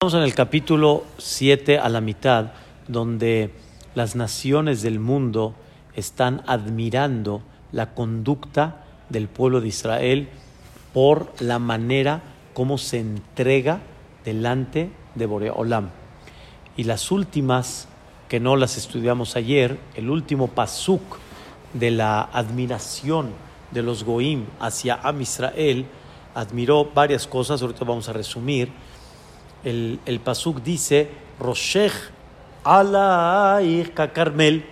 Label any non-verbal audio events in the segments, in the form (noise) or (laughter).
Estamos en el capítulo 7 a la mitad, donde las naciones del mundo están admirando la conducta del pueblo de Israel por la manera como se entrega delante de Boreolam. Y las últimas, que no las estudiamos ayer, el último pasuk de la admiración de los Goim hacia Am Israel, admiró varias cosas, ahorita vamos a resumir el, pasuk dice, Roshech alaich kakarmel,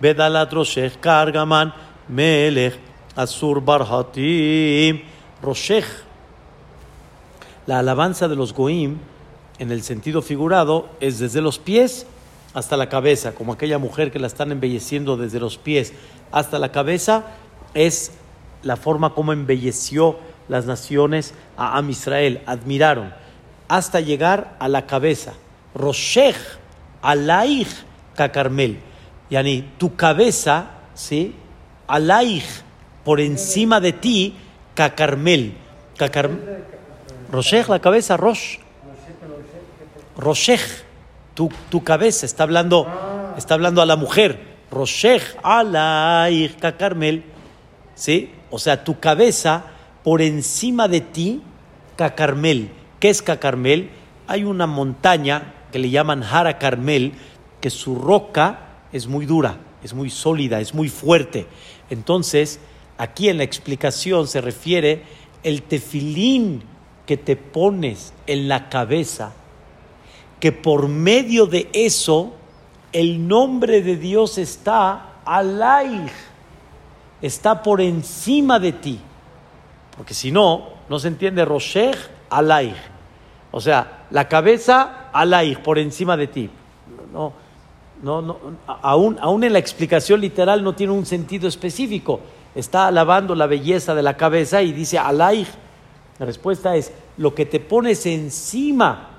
bedalat Roshech kargaman, melech asur barhatim. Roshech, la alabanza de los goim, en el sentido figurado, es desde los pies hasta la cabeza, como aquella mujer que la están embelleciendo desde los pies hasta la cabeza, es la forma como embelleció las naciones a Am Israel, admiraron hasta llegar a la cabeza. Roshech alaich kakarmel. Yani, tu cabeza, ¿sí? Alaich, por encima de ti, kakarmel. Kakar... Roshech, la cabeza, Rosh. Roshech, tu, tu cabeza, está hablando, está hablando a la mujer. Roshech alaich kakarmel. ¿Sí? O sea, tu cabeza por encima de ti, kakarmel ¿Qué es Cacarmel? Hay una montaña que le llaman Jara Carmel, que su roca es muy dura, es muy sólida, es muy fuerte. Entonces, aquí en la explicación se refiere el tefilín que te pones en la cabeza, que por medio de eso el nombre de Dios está alaih, está por encima de ti. Porque si no, no se entiende Roshech alaih. O sea, la cabeza alaih, por encima de ti. No, no, no, aún, aún en la explicación literal no tiene un sentido específico. Está alabando la belleza de la cabeza y dice alaih. La respuesta es, lo que te pones encima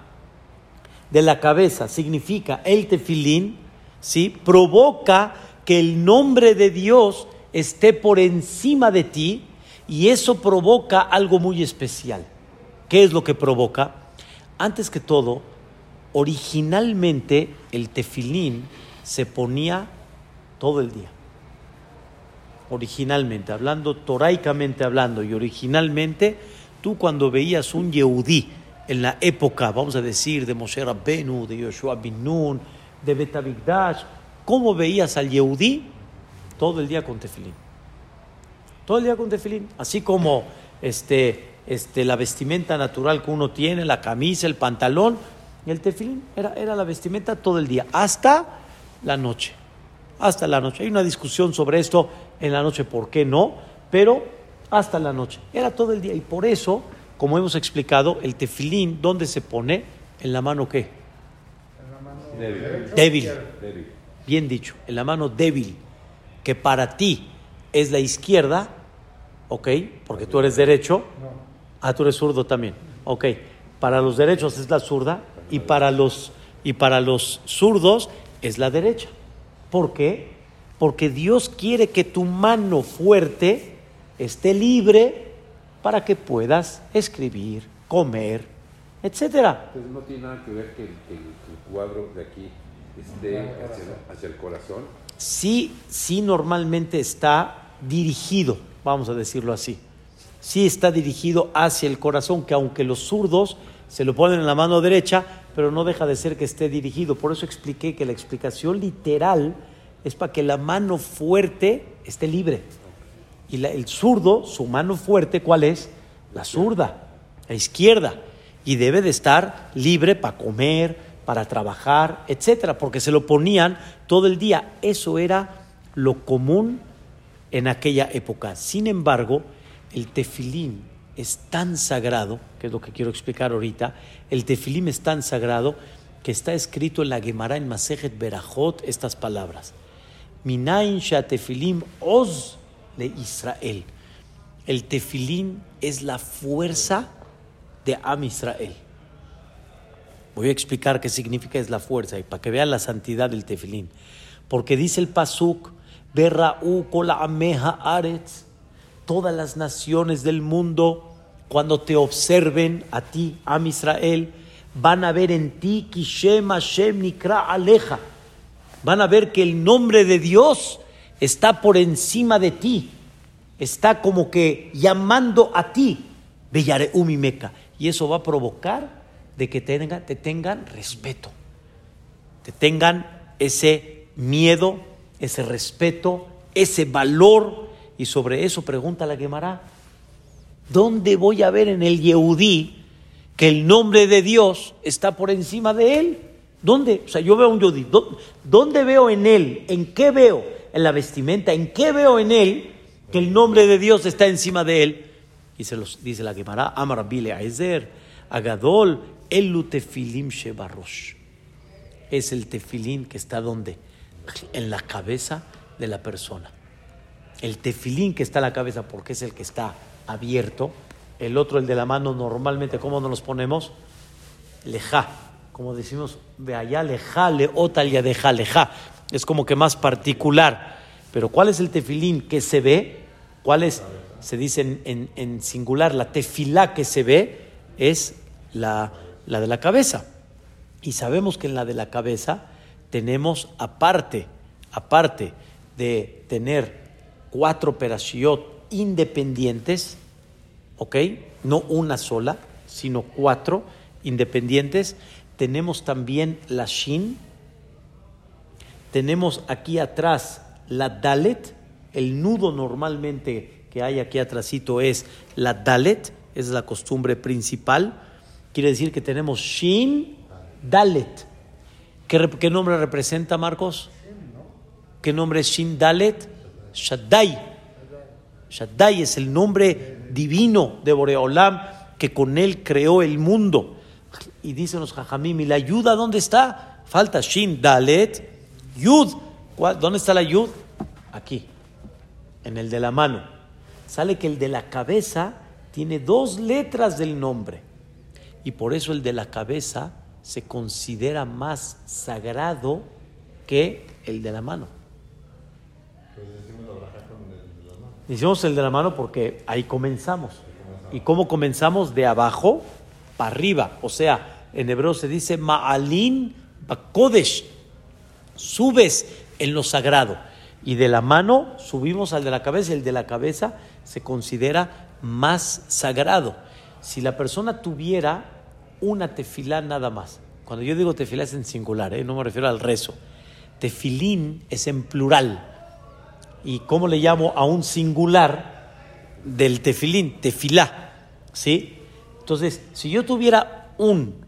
de la cabeza significa el tefilín, ¿sí? provoca que el nombre de Dios esté por encima de ti y eso provoca algo muy especial. ¿Qué es lo que provoca? Antes que todo, originalmente el tefilín se ponía todo el día. Originalmente, hablando, toraicamente hablando, y originalmente, tú cuando veías un Yehudí en la época, vamos a decir, de Moshe Rabbenu, de Yoshua bin Nun, de Betabigdash, ¿cómo veías al Yehudí? Todo el día con tefilín. Todo el día con tefilín. Así como este, este, la vestimenta natural que uno tiene, la camisa, el pantalón, y el tefilín era, era la vestimenta todo el día, hasta la noche. Hasta la noche. Hay una discusión sobre esto en la noche, ¿por qué no? Pero hasta la noche. Era todo el día. Y por eso, como hemos explicado, el tefilín, ¿dónde se pone? En la mano qué? En la mano débil. débil. Bien dicho, en la mano débil, que para ti es la izquierda, ¿ok? Porque tú eres derecho. No Ah, tú eres zurdo también. Ok. Para los derechos es la zurda y para los, y para los zurdos es la derecha. ¿Por qué? Porque Dios quiere que tu mano fuerte esté libre para que puedas escribir, comer, etcétera. Entonces no tiene nada que ver que el, cuadro de aquí esté hacia, hacia, el corazón. Sí, sí normalmente está dirigido, vamos a decirlo así sí está dirigido hacia el corazón, que aunque los zurdos se lo ponen en la mano derecha, pero no deja de ser que esté dirigido. Por eso expliqué que la explicación literal es para que la mano fuerte esté libre. Y el zurdo, su mano fuerte, ¿cuál es? La zurda, la izquierda. Y debe de estar libre para comer, para trabajar, etcétera, porque se lo ponían todo el día. Eso era lo común en aquella época. Sin embargo, el tefilín es tan sagrado, que es lo que quiero explicar ahorita, el tefilín es tan sagrado que está escrito en la Gemara en Masejet Berajot estas palabras. Minain tefilim oz de Israel. El tefilín es la fuerza de Am Israel. Voy a explicar qué significa es la fuerza y para que vean la santidad del tefilín. Porque dice el pasuk, Berra'u kol ameha aretz, todas las naciones del mundo, cuando te observen a ti, a Israel, van a ver en ti Kishem Hashem Nikra Aleja. Van a ver que el nombre de Dios está por encima de ti. Está como que llamando a ti. Bellare Meca. Y eso va a provocar de que tenga, te tengan respeto. Te tengan ese miedo, ese respeto, ese valor. Y sobre eso pregunta la Gemara. ¿Dónde voy a ver en el Yehudí que el nombre de Dios está por encima de él? ¿Dónde? O sea, yo veo un Yehudí. ¿Dónde veo en él? ¿En qué veo? En la vestimenta. ¿En qué veo en él que el nombre de Dios está encima de él? Y se los dice la Gemara, Amar Bile Aizer, Agadol, el tefilim shebarosh. Es el tefilín que está donde? En la cabeza de la persona. El tefilín que está en la cabeza porque es el que está abierto. El otro, el de la mano, normalmente, ¿cómo nos los ponemos? Leja. Como decimos, ve allá, leja, leota, ya deja, leja. Es como que más particular. Pero ¿cuál es el tefilín que se ve? ¿Cuál es? Se dice en, en singular, la tefilá que se ve es la la de la cabeza. Y sabemos que en la de la cabeza tenemos aparte, aparte de tener cuatro operaciones independientes, ¿ok? No una sola, sino cuatro independientes. Tenemos también la Shin, tenemos aquí atrás la Dalet, el nudo normalmente que hay aquí atrásito es la Dalet, es la costumbre principal. Quiere decir que tenemos Shin Dalet. ¿Qué, nombre representa, Marcos? ¿Qué nombre es Shin Dalet? Shaddai. Shaddai es el nombre divino de Boreolam que con él creó el mundo. Y dicen los Jajamim, ¿y la ayuda dónde está? Falta Shin Dalet, Yud. ¿Dónde está la Yud? Aquí, en el de la mano. Sale que el de la cabeza tiene dos letras del nombre y por eso el de la cabeza se considera más sagrado que el de la mano. Hicimos el de la mano porque ahí comenzamos. ¿Y cómo comenzamos? De abajo para arriba. O sea, en hebreo se dice Ma'alin Bakodesh. Subes en lo sagrado. Y de la mano subimos al de la cabeza. El de la cabeza se considera más sagrado. Si la persona tuviera una tefilá nada más. Cuando yo digo tefilá es en singular, ¿eh? no me refiero al rezo. Tefilín es en plural. ¿Y cómo le llamo a un singular del tefilín? Tefilá. ¿Sí? Entonces, si yo tuviera un,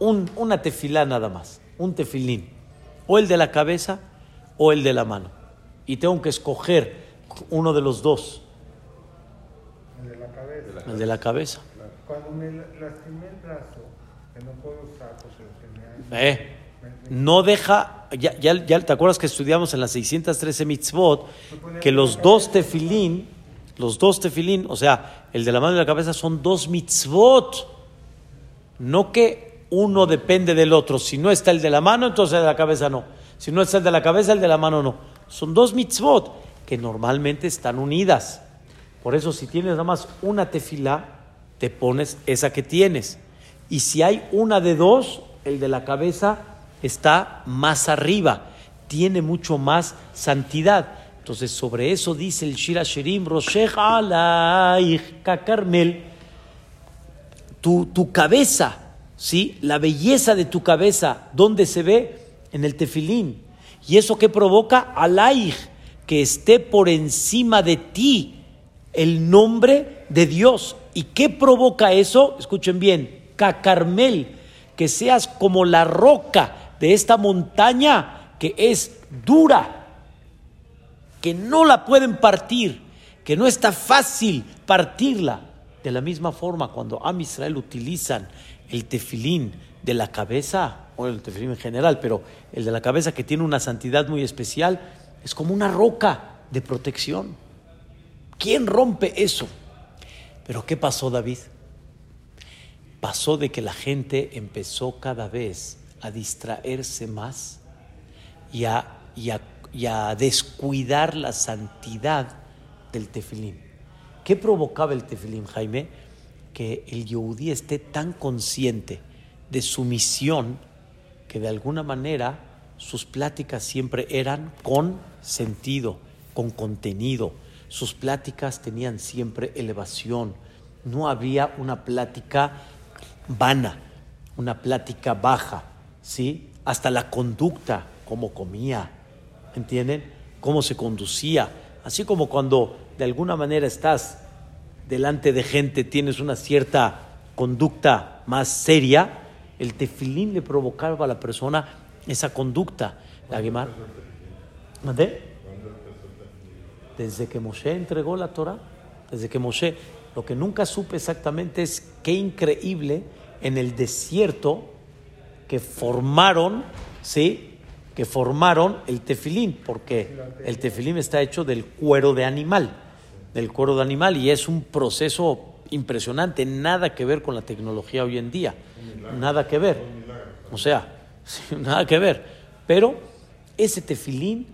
un, una tefilá nada más, un tefilín, o el de la cabeza o el de la mano, y tengo que escoger uno de los dos. El de la cabeza. El de la cabeza. Cuando me lastimé el brazo, que no puedo usar, pues eh, no deja, ya, ya, ya, te acuerdas que estudiamos en las 613 mitzvot, que los dos tefilín, los dos tefilín, o sea, el de la mano y la cabeza son dos mitzvot, no que uno depende del otro, si no está el de la mano, entonces el de la cabeza no, si no está el de la cabeza, el de la mano no, son dos mitzvot que normalmente están unidas, por eso si tienes nada más una tefilá, te pones esa que tienes. Y si hay una de dos, el de la cabeza está más arriba, tiene mucho más santidad. Entonces, sobre eso dice el Shira Sherim, Roshech Carmel, tu, tu cabeza, ¿sí? La belleza de tu cabeza, ¿dónde se ve? En el tefilín. ¿Y eso que provoca? Alaih, que esté por encima de ti el nombre de Dios. ¿Y qué provoca eso? Escuchen bien, Cacarmel, que seas como la roca de esta montaña que es dura, que no la pueden partir, que no está fácil partirla. De la misma forma, cuando Am Israel utilizan el tefilín de la cabeza, o el tefilín en general, pero el de la cabeza que tiene una santidad muy especial, es como una roca de protección. ¿Quién rompe eso? Pero ¿qué pasó David? Pasó de que la gente empezó cada vez a distraerse más y a, descuidar la santidad del tefilín. ¿Qué provocaba el tefilín, Jaime? Que el yehudí esté tan consciente de sumisión que de alguna manera sus pláticas siempre eran con sentido, con contenido. Sus pláticas tenían siempre elevación. No había una plática vana, una plática baja, ¿sí? Hasta la conducta, cómo comía, ¿entienden? Cómo se conducía. Así como cuando de alguna manera estás delante de gente, tienes una cierta conducta más seria, el tefilín le provocaba a la persona esa conducta. La Gemara. ¿Mandé? Desde que Moshe entregó la Torah, desde que Moshe, lo que nunca supe exactamente es qué increíble en el desierto que formaron, ¿sí? Que formaron el tefilín, porque el tefilín está hecho del cuero de animal, del cuero de animal, y es un proceso impresionante, nada que ver con la tecnología hoy en día, nada que ver. O sea, (laughs) nada que ver. Pero ese tefilín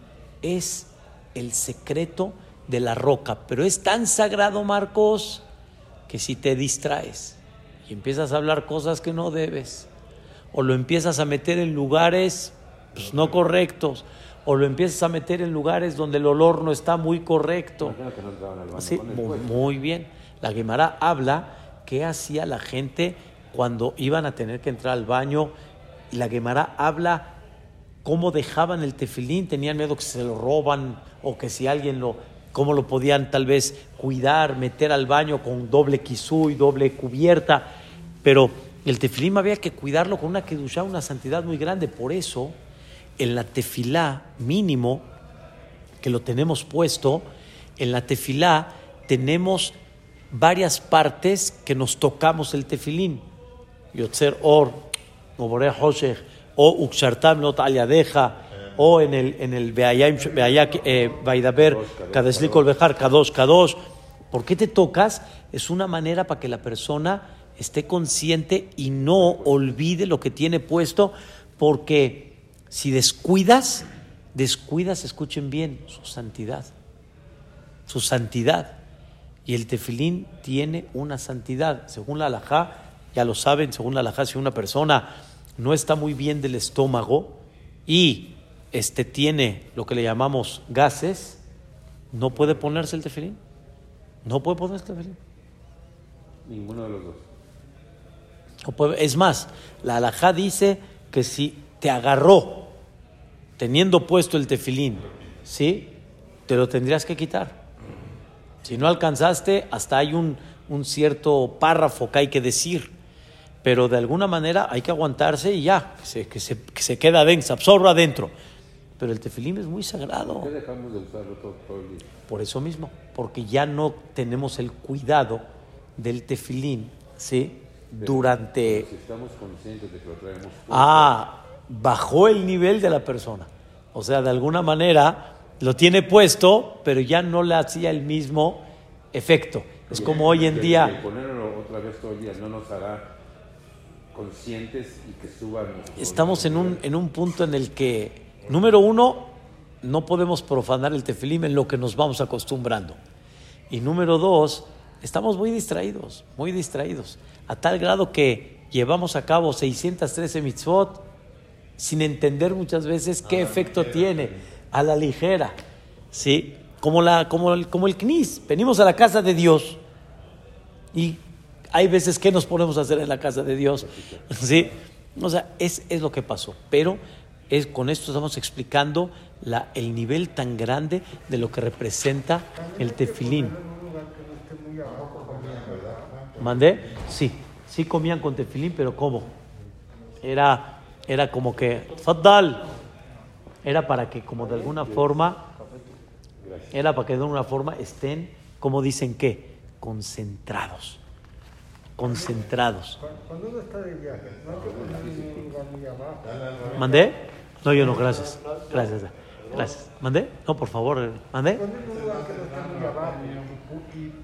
es el secreto de la roca, pero es tan sagrado, Marcos, que si te distraes y empiezas a hablar cosas que no debes, o lo empiezas a meter en lugares pues, no correctos, o lo empiezas a meter en lugares donde el olor no está muy correcto. Sí, muy, muy bien. La Gemara habla qué hacía la gente cuando iban a tener que entrar al baño. Y la Gemara habla cómo dejaban el tefilín, tenían miedo que se lo roban o que si alguien lo, cómo lo podían tal vez cuidar, meter al baño con doble quisú y doble cubierta. Pero el tefilín había que cuidarlo con una kedusha, una santidad muy grande. Por eso, en la tefilá mínimo, que lo tenemos puesto, en la tefilá tenemos varias partes que nos tocamos el tefilín. Yotzer Or, Obore Hoshech, o Ukshartam Not Ayadeja, o en el, en el Vaidaber, Kadeslikol Bejar, Kadosh, Kadosh. ¿Por qué te tocas? Es una manera para que la persona esté consciente y no olvide lo que tiene puesto, porque si descuidas, descuidas, escuchen bien, su santidad. Su santidad. Y el tefilín tiene una santidad. Según la alajá, ya lo saben, según la alajá, si una persona no está muy bien del estómago y este tiene lo que le llamamos gases, no puede ponerse el tefilín. No puede ponerse el tefilín. Ninguno de los dos. Es más, la alajá dice que si te agarró teniendo puesto el tefilín, ¿sí? Te lo tendrías que quitar. Si no alcanzaste, hasta hay un, cierto párrafo que hay que decir. Pero de alguna manera hay que aguantarse y ya, que se, que se, que se queda adentro, se absorba adentro. Pero el tefilín es muy sagrado. ¿Por qué dejamos de usarlo todo, el día? Por eso mismo, porque ya no tenemos el cuidado del tefilín, ¿sí? Durante... si estamos conscientes de que lo traemos... Ah, bajó el nivel de la persona. O sea, de alguna manera lo tiene puesto, pero ya no le hacía el mismo efecto. Es como hoy en día. El ponerlo otra vez todo el día no nos hará conscientes y que suban. Estamos en un, en un punto en el que, número uno, no podemos profanar el tefilim en lo que nos vamos acostumbrando. Y número dos, estamos muy distraídos, muy distraídos, a tal grado que llevamos a cabo 613 mitzvot sin entender muchas veces qué efecto tiene a la ligera, ¿sí? Como, la, como, el, como el CNIS. Venimos a la casa de Dios y hay veces que nos ponemos a hacer en la casa de Dios, ¿sí? O sea, es, es lo que pasó. Pero es, con esto estamos explicando la, el nivel tan grande de lo que representa el tefilín. ¿Mandé? Sí, sí comían con tefilín, pero ¿cómo? Era, era como que, Faddal, era para que como de alguna forma, era para que de alguna forma estén, como dicen que, concentrados. Concentrados. Cuando uno está de viaje, no. ¿Mandé? No, yo no, gracias. Gracias. Gracias. ¿Mandé? No, por favor, ¿mandé?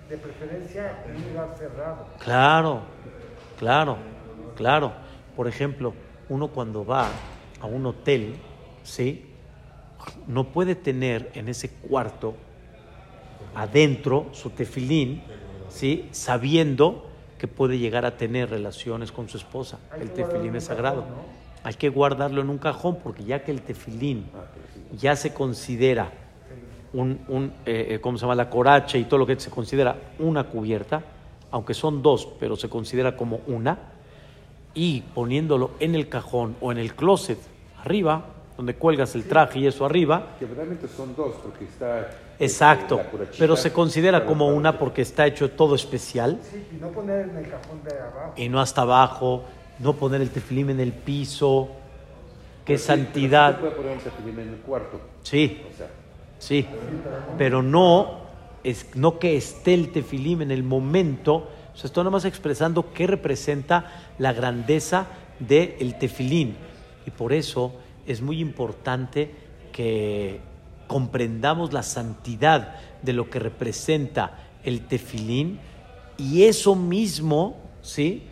De preferencia en un lugar cerrado. Claro, claro, claro. Por ejemplo, uno cuando va a un hotel, ¿sí? no puede tener en ese cuarto adentro su tefilín, ¿sí? sabiendo que puede llegar a tener relaciones con su esposa. El tefilín es sagrado. Hay que guardarlo en un cajón porque ya que el tefilín Ah. Ya se considera un, un, eh, eh, ¿cómo se llama? La coracha y todo lo que se considera una cubierta, aunque son dos, pero se considera como una, y poniéndolo en el cajón o en el closet arriba, donde cuelgas el traje y eso arriba, Que realmente son dos, porque está. exacto, este, curachita pero se considera como una porque está hecho todo especial Sí, y no poner en el cajón de abajo. y no hasta abajo, no poner el tefilín en el piso, Pero sí, santidad, pero sí se puede poner un tefilín en el cuarto. sí, O sea, Sí, pero no, es, no que esté el tefilim en el momento. O sea, estoy nada más expresando qué representa la grandeza del tefilín. Y por eso es muy importante que comprendamos la santidad de lo que representa el tefilín. Y eso mismo, ¿sí?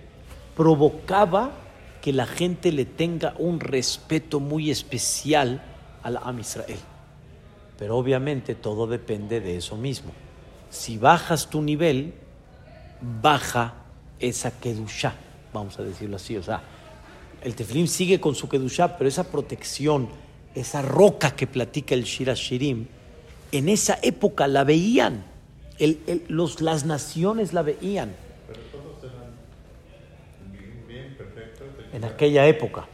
Provocaba que la gente le tenga un respeto muy especial a la Am Israel. Pero obviamente todo depende de eso mismo. Si bajas tu nivel, baja esa kedushá, vamos a decirlo así. O sea, el tefilín sigue con su kedushá, pero esa protección, esa roca que platica el Shira Shirim, en esa época la veían. Los, las naciones la veían. En aquella época.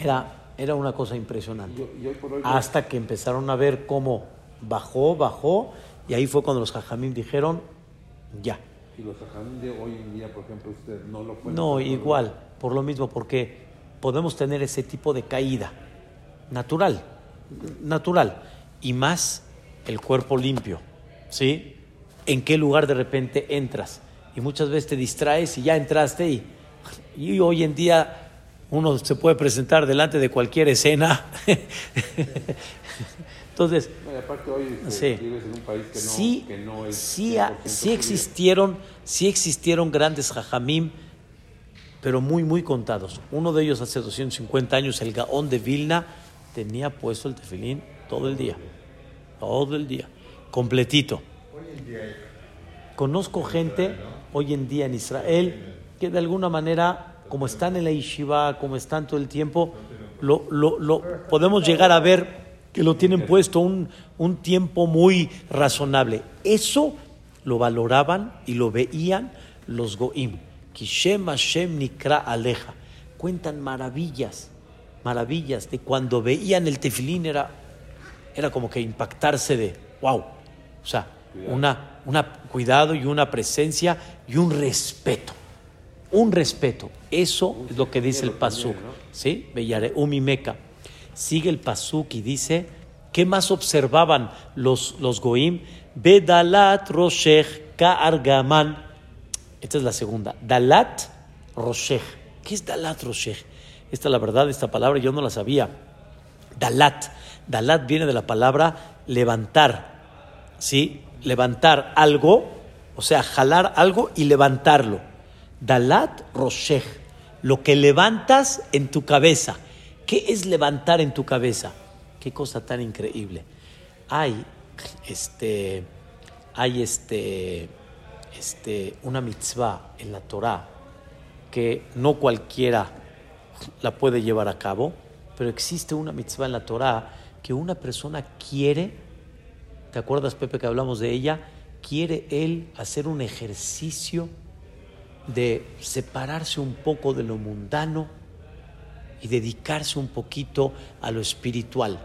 Era, era una cosa impresionante hasta que empezaron a ver cómo bajó, bajó, y ahí fue cuando los jajamim dijeron, ya. Y los ajamín de hoy en día, por ejemplo, usted no lo puede. No, igual, por lo mismo, porque podemos tener ese tipo de caída natural, natural, y más el cuerpo limpio, ¿sí? ¿En qué lugar de repente entras? Y muchas veces te distraes y ya entraste y, y hoy en día uno se puede presentar delante de cualquier escena. Entonces, aparte hoy Sí. vives en un país que no, sí, que no es. sí, ha- 100% sí judío. existieron, sí existieron grandes jajamim, pero muy, muy contados. Uno de ellos hace 250 años, el Gaón de Vilna, tenía puesto el tefilín todo el día, todo el día, completito. Conozco gente hoy en día en Israel que de alguna manera, como están en la yeshiva, como están todo el tiempo, lo, lo- lo- podemos llegar a ver que lo tienen puesto un, un tiempo muy razonable. Eso lo valoraban y lo veían los goim. Kishem Hashem Nikra Aleja. Cuentan maravillas, maravillas de cuando veían el tefilín era, era como que impactarse de, wow, o sea, una, una cuidado y una presencia y un respeto. Un respeto. Eso es lo que dice el Pasuk. ¿Sí? Bellare, Meca. Sigue el Pasuk y dice, ¿qué más observaban los, los Goim? Bedalat Roshech Ka'argaman. Esta es la segunda. Dalat Roshech. ¿Qué es Dalat Roshech? Esta, la verdad, esta palabra yo no la sabía. Dalat. Dalat viene de la palabra levantar. ¿Sí? Levantar algo, o sea, jalar algo y levantarlo. Dalat Roshech. Lo que levantas en tu cabeza. ¿Qué es levantar en tu cabeza? Qué cosa tan increíble. Hay este hay este este una mitzvah en la Torá que no cualquiera la puede llevar a cabo, pero existe una mitzvah en la Torá que una persona quiere, ¿te acuerdas Pepe que hablamos de ella? Quiere él hacer un ejercicio de separarse un poco de lo mundano y dedicarse un poquito a lo espiritual,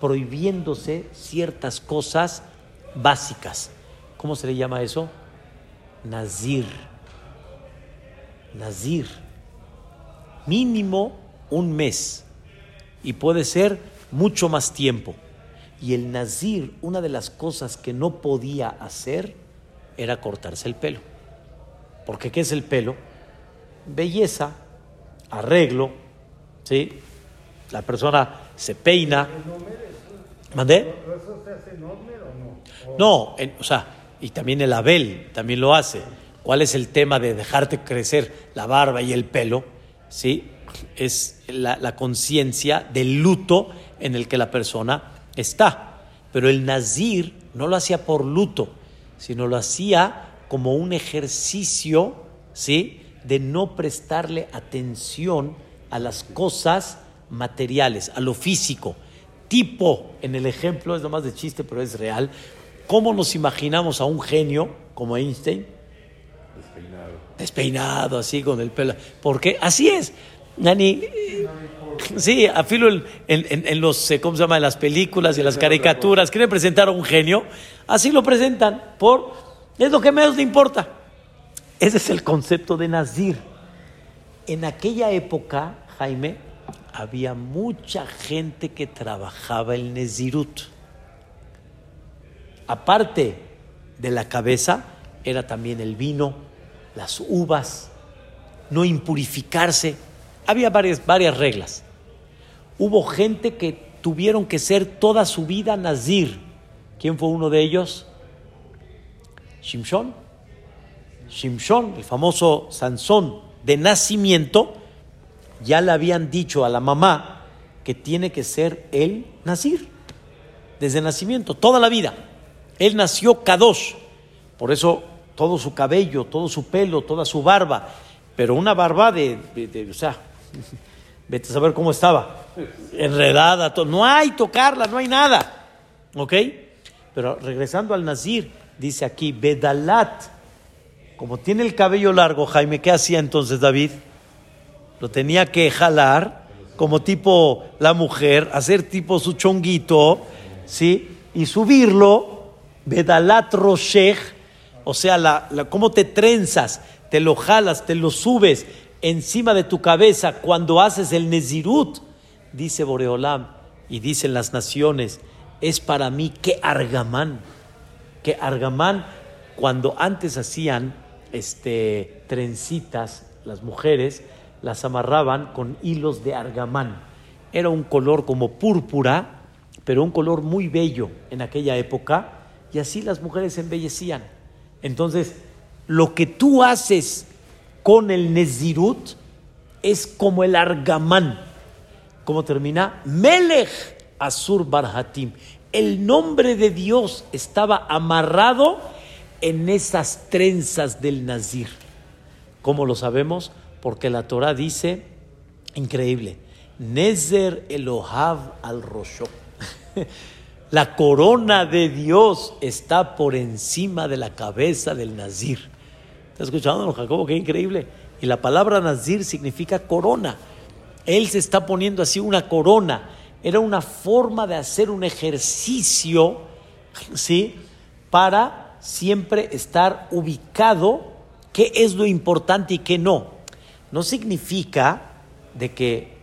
prohibiéndose ciertas cosas básicas. ¿Cómo se le llama eso? Nazir. Nazir. Mínimo un mes. Y puede ser mucho más tiempo. Y el Nazir, una de las cosas que no podía hacer era cortarse el pelo. Porque ¿qué es el pelo? Belleza, arreglo, ¿sí? La persona se peina. ¿Mandé? ¿Pero eso se hace o no? No, o sea, y también el Abel también lo hace. ¿Cuál es el tema de dejarte crecer la barba y el pelo? ¿Sí? Es la, la conciencia del luto en el que la persona está. Pero el Nazir no lo hacía por luto, sino lo hacía como un ejercicio, ¿sí? De no prestarle atención a las cosas materiales, a lo físico. Tipo, en el ejemplo, es nomás de chiste, pero es real. ¿Cómo nos imaginamos a un genio como Einstein? Despeinado. Despeinado, así, con el pelo. Porque así es. Nani, sí, a filo en, en- en los, eh, ¿cómo se llama? En las películas y en las caricaturas, quieren presentar a un genio, así lo presentan, por, es lo que menos le importa. Ese es el concepto de Nazir. En aquella época, Jaime, había mucha gente que trabajaba el Nezirut. Aparte de la cabeza, era también el vino, las uvas, no impurificarse. Había varias, varias reglas. Hubo gente que tuvieron que ser toda su vida Nazir. ¿Quién fue uno de ellos? Shimshon. Shimshon, el famoso Sansón de nacimiento, ya le habían dicho a la mamá que tiene que ser el Nazir. Desde nacimiento, toda la vida. Él nació Kadosh. Por eso todo su cabello, todo su pelo, toda su barba. Pero una barba de, de- o sea, (laughs) vete a saber cómo estaba. Enredada, no hay tocarla, no hay nada. ¿Ok? Pero regresando al Nazir, dice aquí, Bedalat. Como tiene el cabello largo, Jaime, ¿qué hacía entonces David? Lo tenía que jalar como tipo la mujer, hacer tipo su chonguito, ¿sí? Y subirlo, Bedalat Roshech, o sea, la, la- cómo te trenzas, te lo jalas, te lo subes encima de tu cabeza cuando haces el Nezirut, dice Boreolam, y dicen las naciones, es para mí que Argamán, que Argamán, cuando antes hacían este, trencitas, las mujeres las amarraban con hilos de argamán. Era un color como púrpura, pero un color muy bello en aquella época, y así las mujeres se embellecían. Entonces, lo que tú haces con el Nezirut es como el argamán. ¿Cómo termina? Melech Asur Barhatim. El nombre de Dios estaba amarrado en esas trenzas del Nazir. ¿Cómo lo sabemos? Porque la Torah dice, increíble, Nezer Elohav al Rosho. (laughs) La corona de Dios está por encima de la cabeza del Nazir. ¿Estás escuchando, Jacobo? Qué increíble. Y la palabra Nazir significa corona. Él se está poniendo así una corona. Era una forma de hacer un ejercicio, ¿sí? Para siempre estar ubicado qué es lo importante y qué no. No significa de que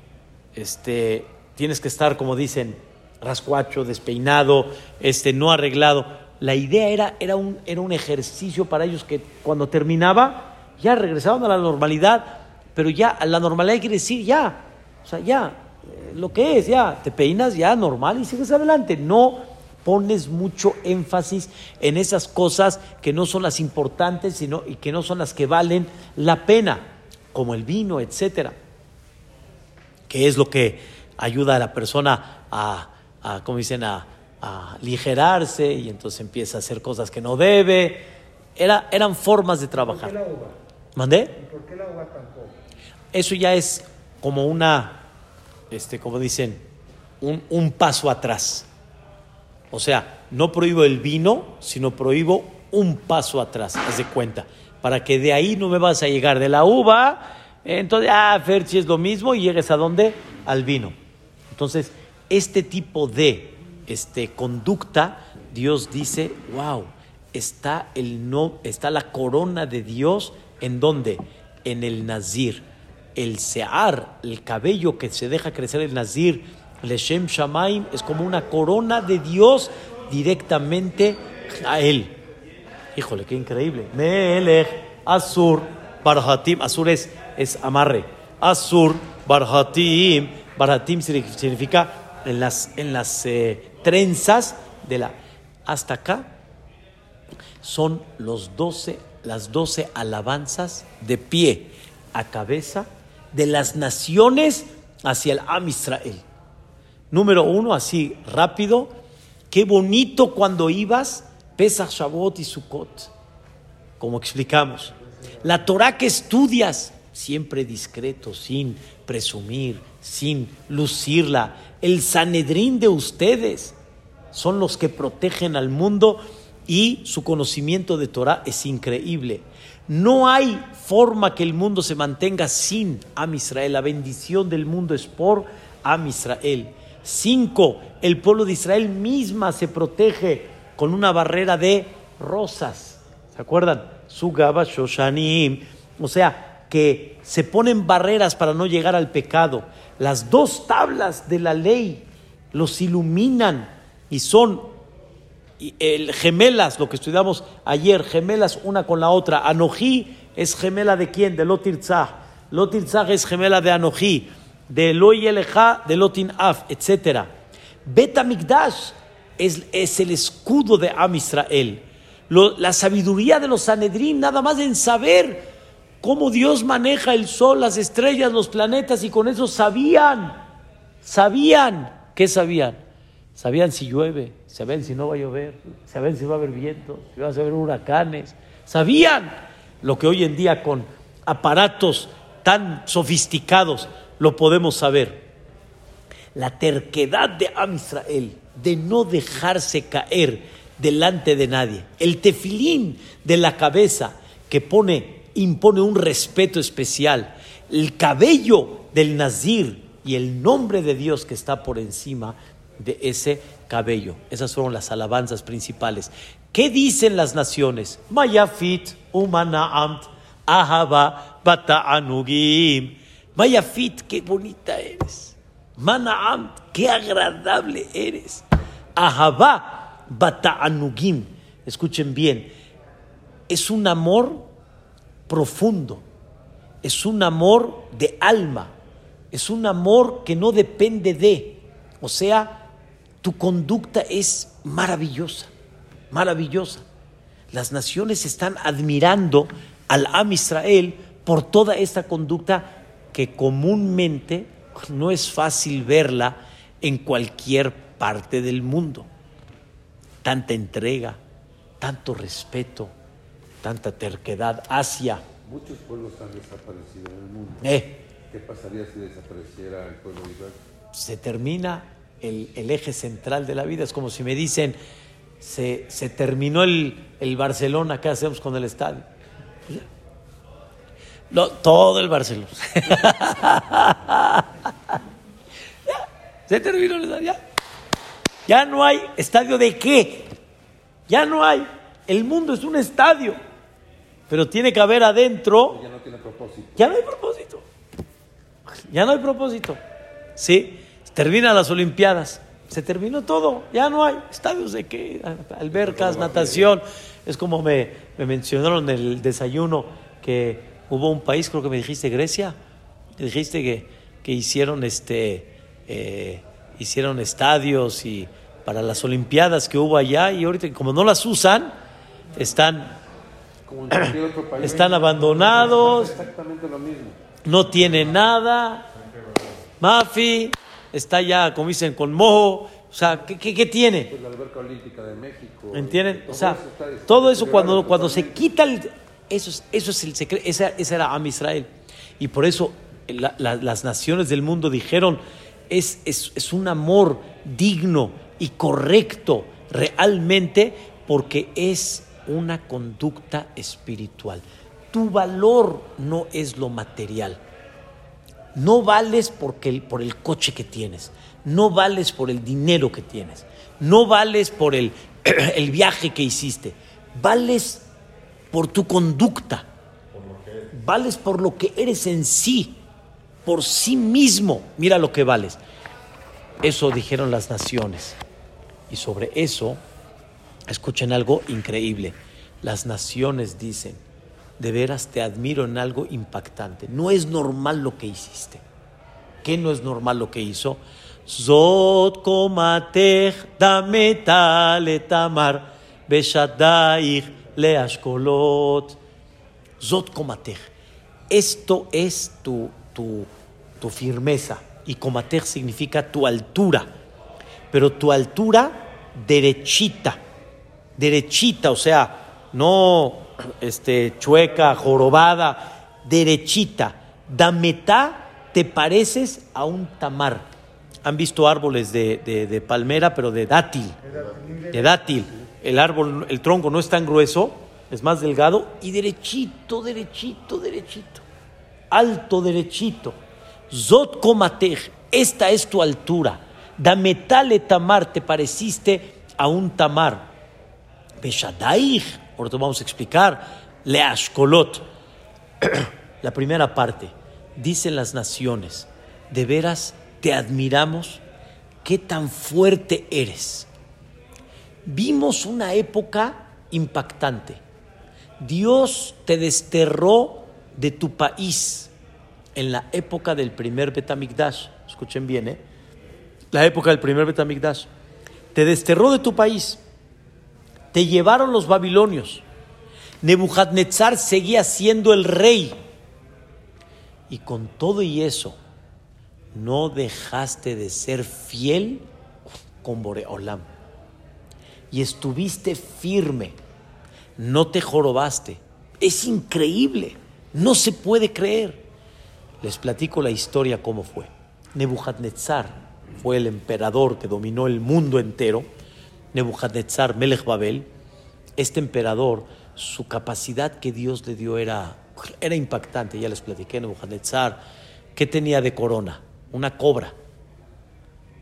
este, tienes que estar, como dicen, rascuacho, despeinado, este, no arreglado. La idea era, era, un, era un ejercicio para ellos que cuando terminaba ya regresaban a la normalidad, pero ya a la normalidad quiere decir ya, o sea, ya, lo que es, ya, te peinas ya normal y sigues adelante. No pones mucho énfasis en esas cosas que no son las importantes sino, y que no son las que valen la pena, como el vino, etcétera que es lo que ayuda a la persona a, a como dicen, a, a aligerarse y entonces empieza a hacer cosas que no debe. Era, eran formas de ¿Por qué la trabajar. uva? ¿Mandé? ¿Y por qué la uva tampoco? Eso ya es como una, este, como dicen, un, un paso atrás. O sea, no prohíbo el vino, sino prohíbo un paso atrás, haz de cuenta. Para que de ahí no me vas a llegar de la uva, entonces, ah, Ferchi es lo mismo y llegues a dónde? Al vino. Entonces, este tipo de este, conducta, Dios dice, wow, está, el no, está la corona de Dios en dónde? En el nazir. El sear, el cabello que se deja crecer el nazir, Leshem Shamaim, es como una corona de Dios directamente a él. Híjole, qué increíble. Melech, Asur, Barhatim. Asur es, es amarre. Asur, Barhatim. Barhatim significa en las, en las eh, trenzas de la. Hasta acá son los 12, las 12 alabanzas de pie a cabeza de las naciones hacia el Am Israel. Número uno, así rápido. Qué bonito cuando ibas Pesach, Shavuot y Sukkot. como explicamos. La Torah que estudias, siempre discreto, sin presumir, sin lucirla. El Sanedrín de ustedes son los que protegen al mundo y su conocimiento de Torah es increíble. No hay forma que el mundo se mantenga sin Am Israel. La bendición del mundo es por Am Israel. Cinco, el pueblo de Israel misma se protege con una barrera de rosas. ¿Se acuerdan? Sugaba Shoshanim. O sea, que se ponen barreras para no llegar al pecado. Las dos tablas de la ley los iluminan y son el, gemelas, lo que estudiamos ayer, gemelas una con la otra. Anojí es gemela de quién? De Lotirzah. Lotirzah es gemela de Anojí, de Eloi de Lotin Af, etc. Betamigdash es, es el escudo de Am Israel. la sabiduría de los Sanedrín, nada más en saber cómo Dios maneja el sol, las estrellas, los planetas, y con eso sabían, sabían, ¿qué sabían? Sabían si llueve, sabían si no va a llover, sabían si va a haber viento, si va a haber huracanes, sabían lo que hoy en día con aparatos tan sofisticados lo podemos saber. La terquedad de Am Israel de no dejarse caer delante de nadie, el tefilín de la cabeza que pone, impone un respeto especial, el cabello del nazir y el nombre de Dios que está por encima de ese cabello. Esas fueron las alabanzas principales. ¿Qué dicen las naciones? Mayafit, Umanaamt, Ahaba, Bata'anugim. Mayafit, qué bonita eres. Manaamt, qué agradable eres. Ahaba, Bata'anugim. Escuchen bien, es un amor profundo, es un amor de alma, es un amor que no depende de, o sea, tu conducta es maravillosa, maravillosa. Las naciones están admirando al Am Israel por toda esta conducta que comúnmente no es fácil verla en cualquier parte del mundo. Tanta entrega, tanto respeto, tanta terquedad hacia. Muchos pueblos han desaparecido en el mundo. Eh. ¿Qué pasaría si desapareciera el pueblo de Israel? Se termina el, eje central de la vida. Es como si me dicen, se, terminó el, Barcelona, ¿qué hacemos con el estadio? todo el Barcelona. (laughs) se terminó el estadio. Ya. no hay estadio de qué. Ya no hay. El mundo es un estadio. Pero tiene que haber adentro. Ya no tiene propósito. Ya no hay propósito. Ya no hay propósito. ¿Sí? Terminan las Olimpiadas, se terminó todo, ya no hay estadios de qué, albercas, natación. Es como me, mencionaron en el desayuno que hubo un país, creo que me dijiste Grecia, dijiste que, que hicieron este eh, hicieron estadios y para las Olimpiadas que hubo allá y ahorita como no las usan, están, están abandonados, exactamente lo mismo. no tienen nada. Mafi, está ya, como dicen, con mojo. O sea, ¿qué, qué, tiene? Pues la alberca olímpica de México. ¿Entienden? O sea, todo eso cuando, cuando se quita el... Eso es, eso es el secreto, esa, esa era Am Israel. Y por eso las naciones del mundo dijeron, es, es, es un amor digno y correcto realmente porque es una conducta espiritual. Tu valor no es lo material. No vales porque por el coche que tienes, no vales por el dinero que tienes, no vales por el, (clears throat) el viaje que hiciste, vales por tu conducta, vales por lo que eres en sí, por sí mismo, mira lo que vales. Eso dijeron las naciones. Y sobre eso, escuchen algo increíble. Las naciones dicen, de veras te admiro en algo impactante. No es normal lo que hiciste. ¿Qué no es normal lo que hizo? Zot komatech dameta letamar beshadaich leashkolot. Zot komatech. Esto es tu, tu, tu firmeza. Y komatech significa tu altura. Pero tu altura derechita. Derechita, o sea, no este, chueca, jorobada, derechita. Dametá, te pareces a un tamar. Han visto árboles de, de- palmera, pero de dátil. De dátil. El árbol, el tronco no es tan grueso, es más delgado y derechito, derechito, derechito. Alto, derechito. Zot komatej, esta es tu altura. Dametale tamar, te pareciste a un tamar. Beshadaich, ahora vamos a explicar. Leashkolot. (clears throat) La primera parte, dicen las naciones, de veras te admiramos, qué tan fuerte eres. Vimos una época impactante. Dios te desterró de tu país en la época del primer Betamigdash. Escuchen bien, ¿eh? La época del primer Betamigdash. Te desterró de tu país. Te llevaron los babilonios. Nebuchadnezzar seguía siendo el rey. Y con todo y eso, no dejaste de ser fiel con Boreolam. Y estuviste firme. No te jorobaste. Es increíble. No se puede creer. Les platico la historia cómo fue. Nebuchadnezzar fue el emperador que dominó el mundo entero. Nebuchadnezzar, Melech Babel. Este emperador, su capacidad que Dios le dio era, era impactante. Ya les platiqué, Nebuchadnezzar, ¿qué tenía de corona? Una cobra.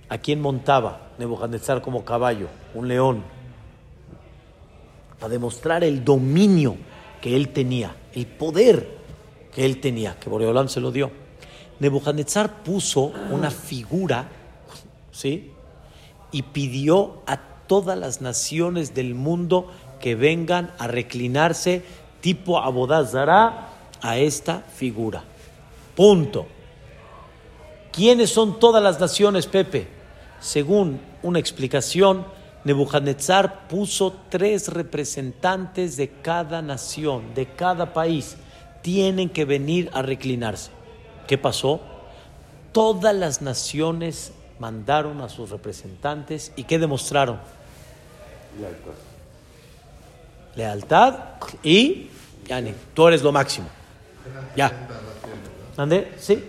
¿A quién montaba Nebuchadnezzar como caballo? Un león. Para demostrar el dominio que él tenía, el poder que él tenía, que Boreolam se lo dio. Nebuchadnezzar puso una figura, ¿sí? Y pidió a todas las naciones del mundo que vengan a reclinarse tipo Abodazara a esta figura. Punto. ¿Quiénes son todas las naciones, Pepe? Según una explicación, Nebuchadnezzar puso tres representantes de cada nación, de cada país. Tienen que venir a reclinarse. ¿Qué pasó? Todas las naciones mandaron a sus representantes y ¿qué demostraron? Lealtad. Lealtad y, yani, tú eres lo máximo. Ya. ¿Ande? Sí.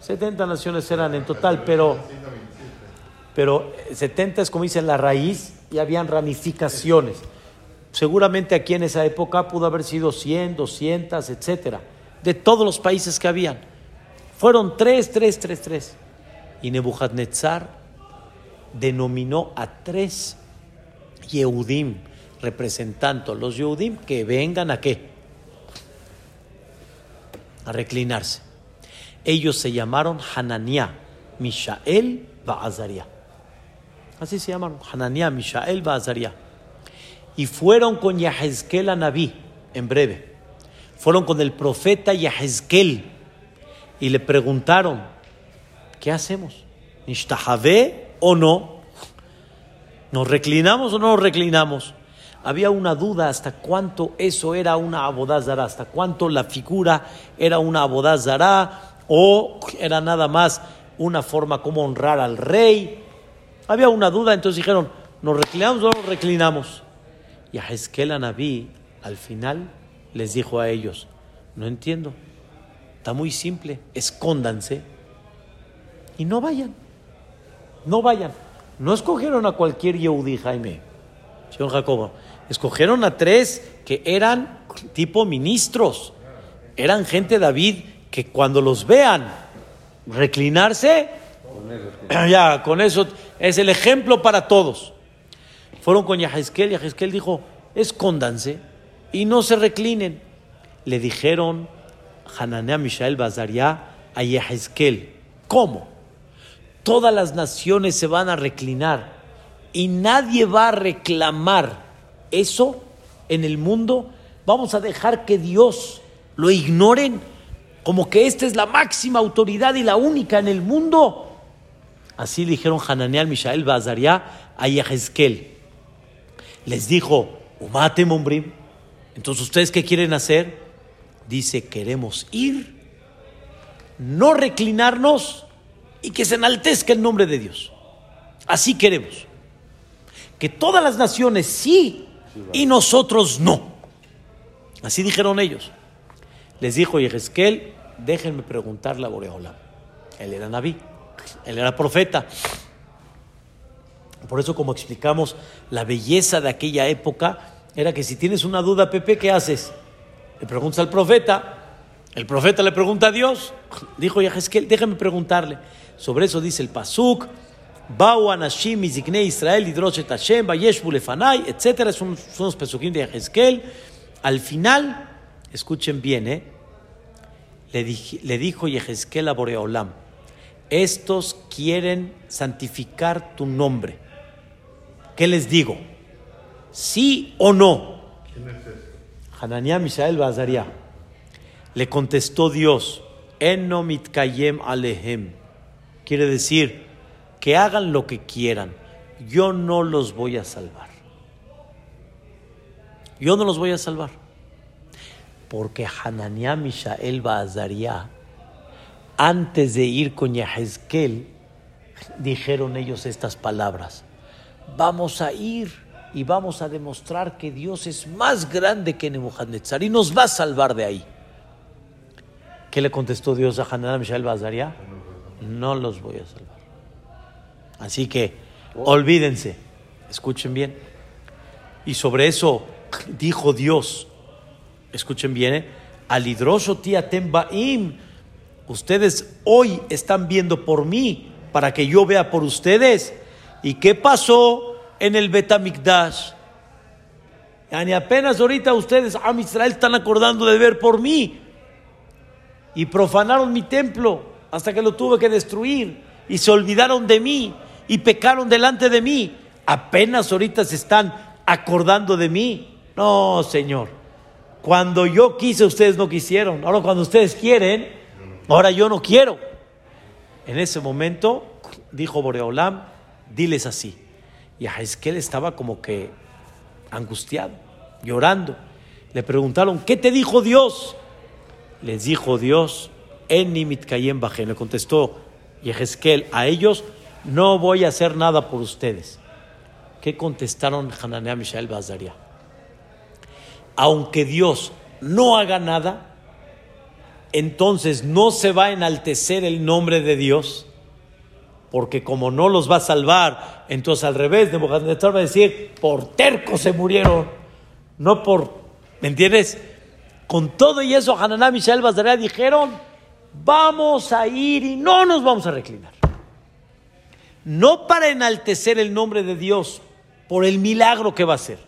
70 naciones eran en total, pero, pero 70 es como dicen la raíz y habían ramificaciones. Seguramente aquí en esa época pudo haber sido 100, 200, etcétera, de todos los países que habían. Fueron tres, tres, tres, tres. Y Nebuchadnezzar denominó a tres Yehudim, representando los Yehudim que vengan a qué? A reclinarse. Ellos se llamaron Hananiah, Mishael, Baazaria. Así se llamaron, Hananiah, Mishael, Baazaria. Y fueron con Yahezkel a Naví, en breve. Fueron con el profeta Yahezkel y le preguntaron, ¿qué hacemos? ¿Nishtahavé o no? ¿Nos reclinamos o no nos reclinamos? Había una duda hasta cuánto eso era una abodazara, hasta cuánto la figura era una abodazara o era nada más una forma como honrar al rey. Había una duda, entonces dijeron, ¿nos reclinamos o no nos reclinamos? Y a Hezkel al final, les dijo a ellos, no entiendo, está muy simple, escóndanse y no vayan, no vayan. No escogieron a cualquier Yehudi, Jaime, señor Jacobo, escogieron a tres que eran tipo ministros, eran gente David que cuando los vean reclinarse, (clears throat) ya, con eso es el ejemplo para todos. Fueron con Yahezkel, Yahezkel dijo, escóndanse y no se reclinen. Le dijeron Hananea, Mishael, Bazaria a Yahezkel, ¿cómo? Todas las naciones se van a reclinar y nadie va a reclamar eso en el mundo. Vamos a dejar que Dios lo ignoren como que esta es la máxima autoridad y la única en el mundo. Así le dijeron Hananiah, Mishael, Bazaria a Yahezkel. Les dijo, Umate Mombrim. Entonces, ¿ustedes qué quieren hacer? Dice, queremos ir, no reclinarnos y que se enaltezca el nombre de Dios. Así queremos. Que todas las naciones sí y nosotros no. Así dijeron ellos. Les dijo Yehezkel, déjenme preguntarle a Boreola. Él era Naví, él era profeta. Por eso, como explicamos, la belleza de aquella época era que si tienes una duda, Pepe, ¿qué haces? Le preguntas al profeta. El profeta le pregunta a Dios. Dijo Yahezkel, déjame preguntarle. Sobre eso dice el Pasuk. Bau anashim Israel hidroshet Hashem vayeshbu lefanai, etc. Son, son los pesukim de Yahezkel. Al final, escuchen bien, ¿eh? le, le dijo Yehezkel a Boreolam, estos quieren santificar tu nombre. ¿Qué les digo? ¿Sí o no? Hananiah, Mishael, Bazaria. Le contestó Dios, Eno mitkayem alehem. Quiere decir, que hagan lo que quieran. Yo no los voy a salvar. Yo no los voy a salvar. Porque Hananiah, Mishael, Bazaria, antes de ir con Yahezkel, dijeron ellos estas palabras. Vamos a ir y vamos a demostrar que Dios es más grande que Nebuchadnezzar y nos va a salvar de ahí. ¿Qué le contestó Dios a Hananiah, Mishael, Bazaria? No los voy a salvar. Así que olvídense, escuchen bien. Y sobre eso dijo Dios, escuchen bien, ¿eh? Alidroso tía tembaim, ustedes hoy están viendo por mí para que yo vea por ustedes. ¿Y qué pasó en el Betamikdash? Yani apenas ahorita ustedes, Am Israel, están acordando de ver por mí. Y profanaron mi templo hasta que lo tuve que destruir. Y se olvidaron de mí y pecaron delante de mí. Apenas ahorita se están acordando de mí. No, Señor. Cuando yo quise, ustedes no quisieron. Ahora cuando ustedes quieren, ahora yo no quiero. En ese momento, dijo Boreolam, diles así. Y a Hezkel estaba como que angustiado, llorando. Le preguntaron, ¿qué te dijo Dios? Les dijo Dios. Le contestó Yehezkel a ellos, no voy a hacer nada por ustedes. ¿Qué contestaron Hananiah, Mishael, Bazaria? Aunque Dios no haga nada, entonces no se va a enaltecer el nombre de Dios, porque como no los va a salvar, entonces al revés, Nebuchadnezzar va a decir, por tercos se murieron, no por, ¿me entiendes? Con todo y eso, Hananá, Mishael, Bazaria dijeron, vamos a ir y no nos vamos a reclinar. No para enaltecer el nombre de Dios por el milagro que va a hacer,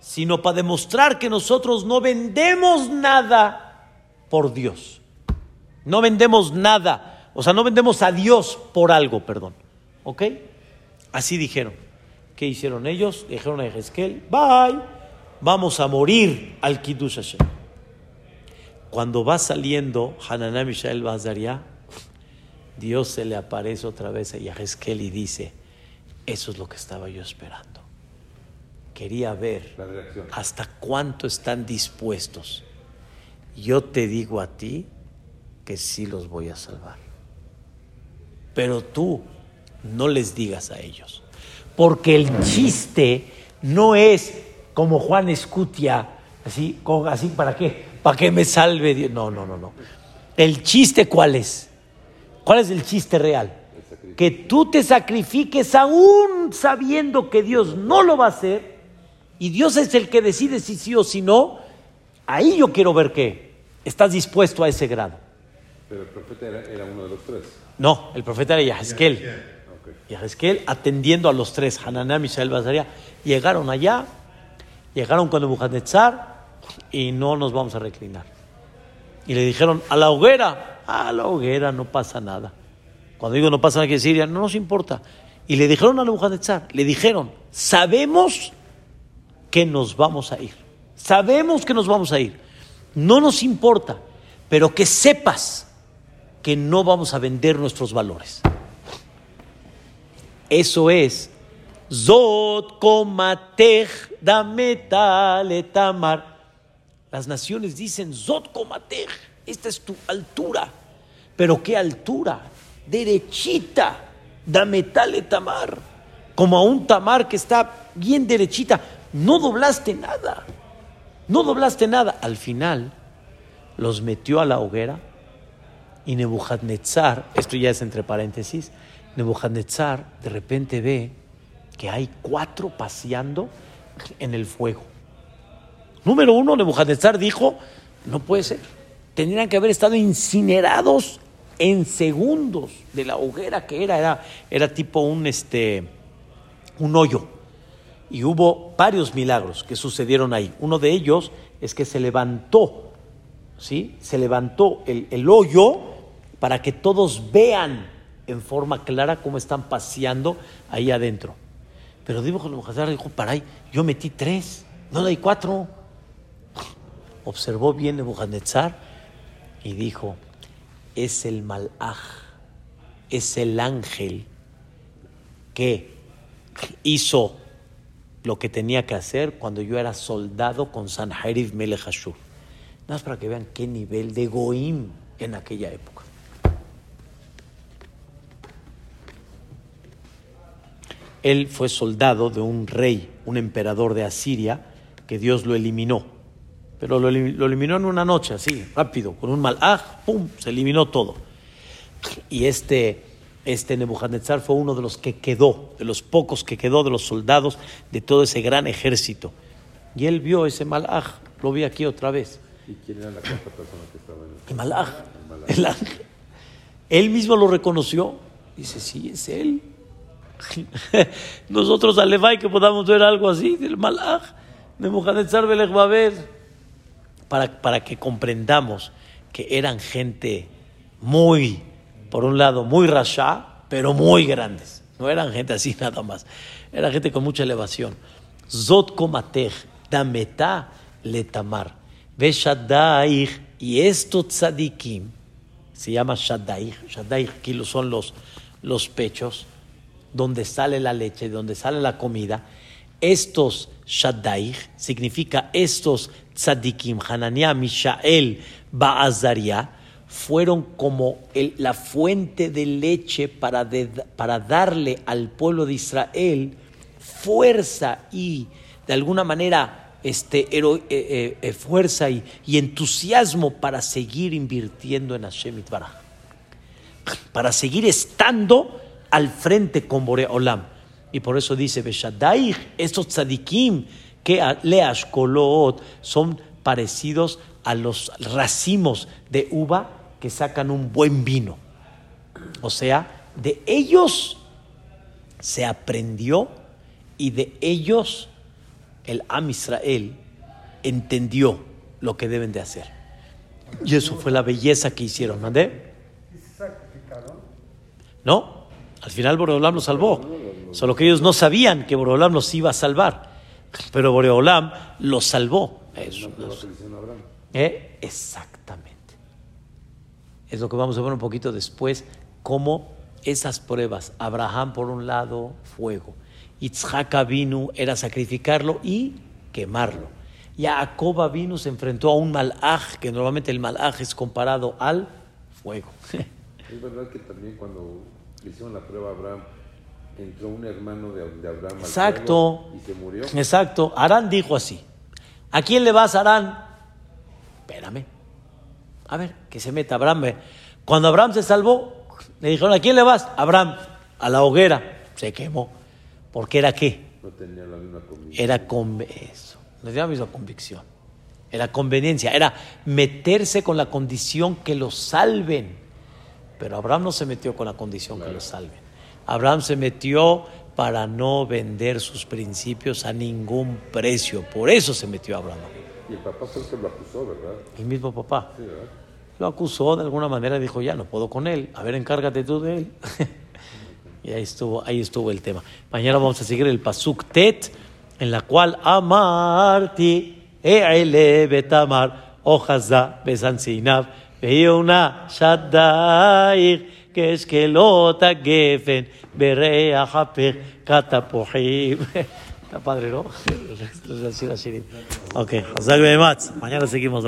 sino para demostrar que nosotros no vendemos nada por Dios. No vendemos nada, o sea, no vendemos a Dios por algo, perdón. ¿Ok? Así dijeron. ¿Qué hicieron ellos? Dijeron a Ezequiel, bye, vamos a morir al Kiddush Hashem. Cuando va saliendo Hananá Mishael Bazaria, Dios se le aparece otra vez a Yahezkel y dice, eso es lo que estaba yo esperando. Quería ver hasta cuánto están dispuestos. Yo te digo a ti que sí los voy a salvar. Pero tú no les digas a ellos. Porque el chiste no es como Juan Escutia, así, así ¿para qué? ¿Para qué me salve Dios? No, no, no, no. El chiste cuál es? ¿Cuál es el chiste real? Que tú te sacrifiques aún sabiendo que Dios no lo va a hacer y Dios es el que decide si sí o si no. Ahí yo quiero ver que estás dispuesto a ese grado. Pero el profeta era, era uno de los tres. No, el profeta era Yahezkel. Ok. Yahezkel atendiendo a los tres, Hananá, Mishael, Bazaria, llegaron allá, llegaron con Nebuchadnezzar y no nos vamos a reclinar. Y le dijeron, a la hoguera, a la hoguera no pasa nada. Cuando digo no pasa nada, quiere decir, no nos importa. Y le dijeron a Nebuchadnezzar, le dijeron, sabemos que nos vamos a ir. Sabemos que nos vamos a ir. No nos importa, pero que sepas que no vamos a vender nuestros valores. Eso es Zot komatech dametaletamar. Las naciones dicen Zot komatech, esta es tu altura. Pero qué altura, derechita, dametaletamar. Como a un tamar que está bien derechita, no doblaste nada. No doblaste nada. Al final los metió a la hoguera y Nebuchadnezzar, esto ya es entre paréntesis, Nebuchadnezzar de repente ve que hay cuatro paseando en el fuego. Número uno, Nebuchadnezzar dijo, no puede ser, tendrían que haber estado incinerados en segundos de la hoguera que era, era, era tipo un, este, un hoyo. Y hubo varios milagros que sucedieron ahí. Uno de ellos es que se levantó, ¿sí? Se levantó el, el hoyo para que todos vean en forma clara cómo están paseando ahí adentro. Pero dijo Nebuchadnezzar, dijo, para ahí, yo metí tres, no hay cuatro. Observó bien Nebuchadnezzar y dijo, es el malaj, es el ángel que hizo lo que tenía que hacer cuando yo era soldado con Sanherib Melech. Nada más para que vean qué nivel de Goim en aquella época. Él fue soldado de un rey, un emperador de Asiria, que Dios lo eliminó. Pero lo, lo eliminó en una noche, así, rápido, con un malaj, ¡pum! Se eliminó todo. Y este, este Nebuchadnezzar fue uno de los que quedó, de los pocos que quedó, de los soldados de todo ese gran ejército. Y él vio ese malaj, lo vi aquí otra vez. ¿Y quién era la cuarta persona que estaba en el El malaj, El malaj. el ángel. Él mismo lo reconoció. Dice, sí, es él. (laughs) Nosotros, Alevay, que podamos ver algo así del malaj, Nebuchadnezzar Belech Babel para, para que comprendamos que eran gente muy, por un lado, muy rasha, pero muy grandes. No eran gente así (laughs) nada más. Era gente con mucha elevación. Zot komatech, dameta letamar. Ve Shadaich, y estos tzadikim, se llama Shadaich, Shadaich, que son los, los pechos, donde sale la leche, donde sale la comida. Estos Shadaich significa estos tzadikim, Hananiah, Mishael, Baazaria, fueron como la fuente de leche para, para darle al pueblo de Israel fuerza y de alguna manera este, eh, eh, eh, fuerza y, y entusiasmo para seguir invirtiendo en Hashem Itbaraj para seguir estando al frente con Boreolam. Y por eso dice Beshadaich, estos tzadikim que a- le ashkolot son parecidos a los racimos de uva que sacan un buen vino. O sea, de ellos se aprendió y de ellos el Am Israel entendió lo que deben de hacer. Y eso fue la belleza que hicieron, ¿mandé? ¿Y se sacrificaron? No, al final Boreolam los salvó. Solo que ellos no sabían que Boreolam los iba a salvar. Pero Boreolam salvó. Eso, Lo Abraham. ¿Eh? Exactamente. Es lo que vamos a ver un poquito después, cómo esas pruebas, Abraham por un lado, fuego, Itzhak vino era sacrificarlo y quemarlo. Jacob vino se enfrentó a un malaj, que normalmente el malaj es comparado al fuego. Es verdad que también cuando le hicieron la prueba a Abraham, entró un hermano de, Abraham Exacto. y se murió. Exacto. Arán dijo así. ¿A quién le vas, Arán? Espérame. A ver, que se meta Abraham. Cuando Abraham se salvó, le dijeron, ¿a quién le vas? Abraham, a la hoguera. Se quemó. ¿Porque era qué? No tenía la misma convicción. Era con eso. No tenía la misma convicción. Era conveniencia. Era meterse con la condición que lo salven. Pero Abraham no se metió con la condición que lo salven. Abraham se metió para no vender sus principios a ningún precio. Por eso se metió Abraham. Y el papá fue el que lo acusó, ¿verdad? El mismo papá. Sí, ¿verdad? Lo acusó de alguna manera, dijo, ya no puedo con él, a ver, encárgate tú de él. (laughs) y ahí estuvo, ahí estuvo el tema. Mañana vamos a seguir el Pasuk Tet, en la cual amarti, e'ele betamar, ojaza besansinav, veuna shadair, que es que lota gefen, berea haper, katapojim. (laughs) Está padre, ¿no? (laughs) Ok, Hazak Behematz. mañana seguimos.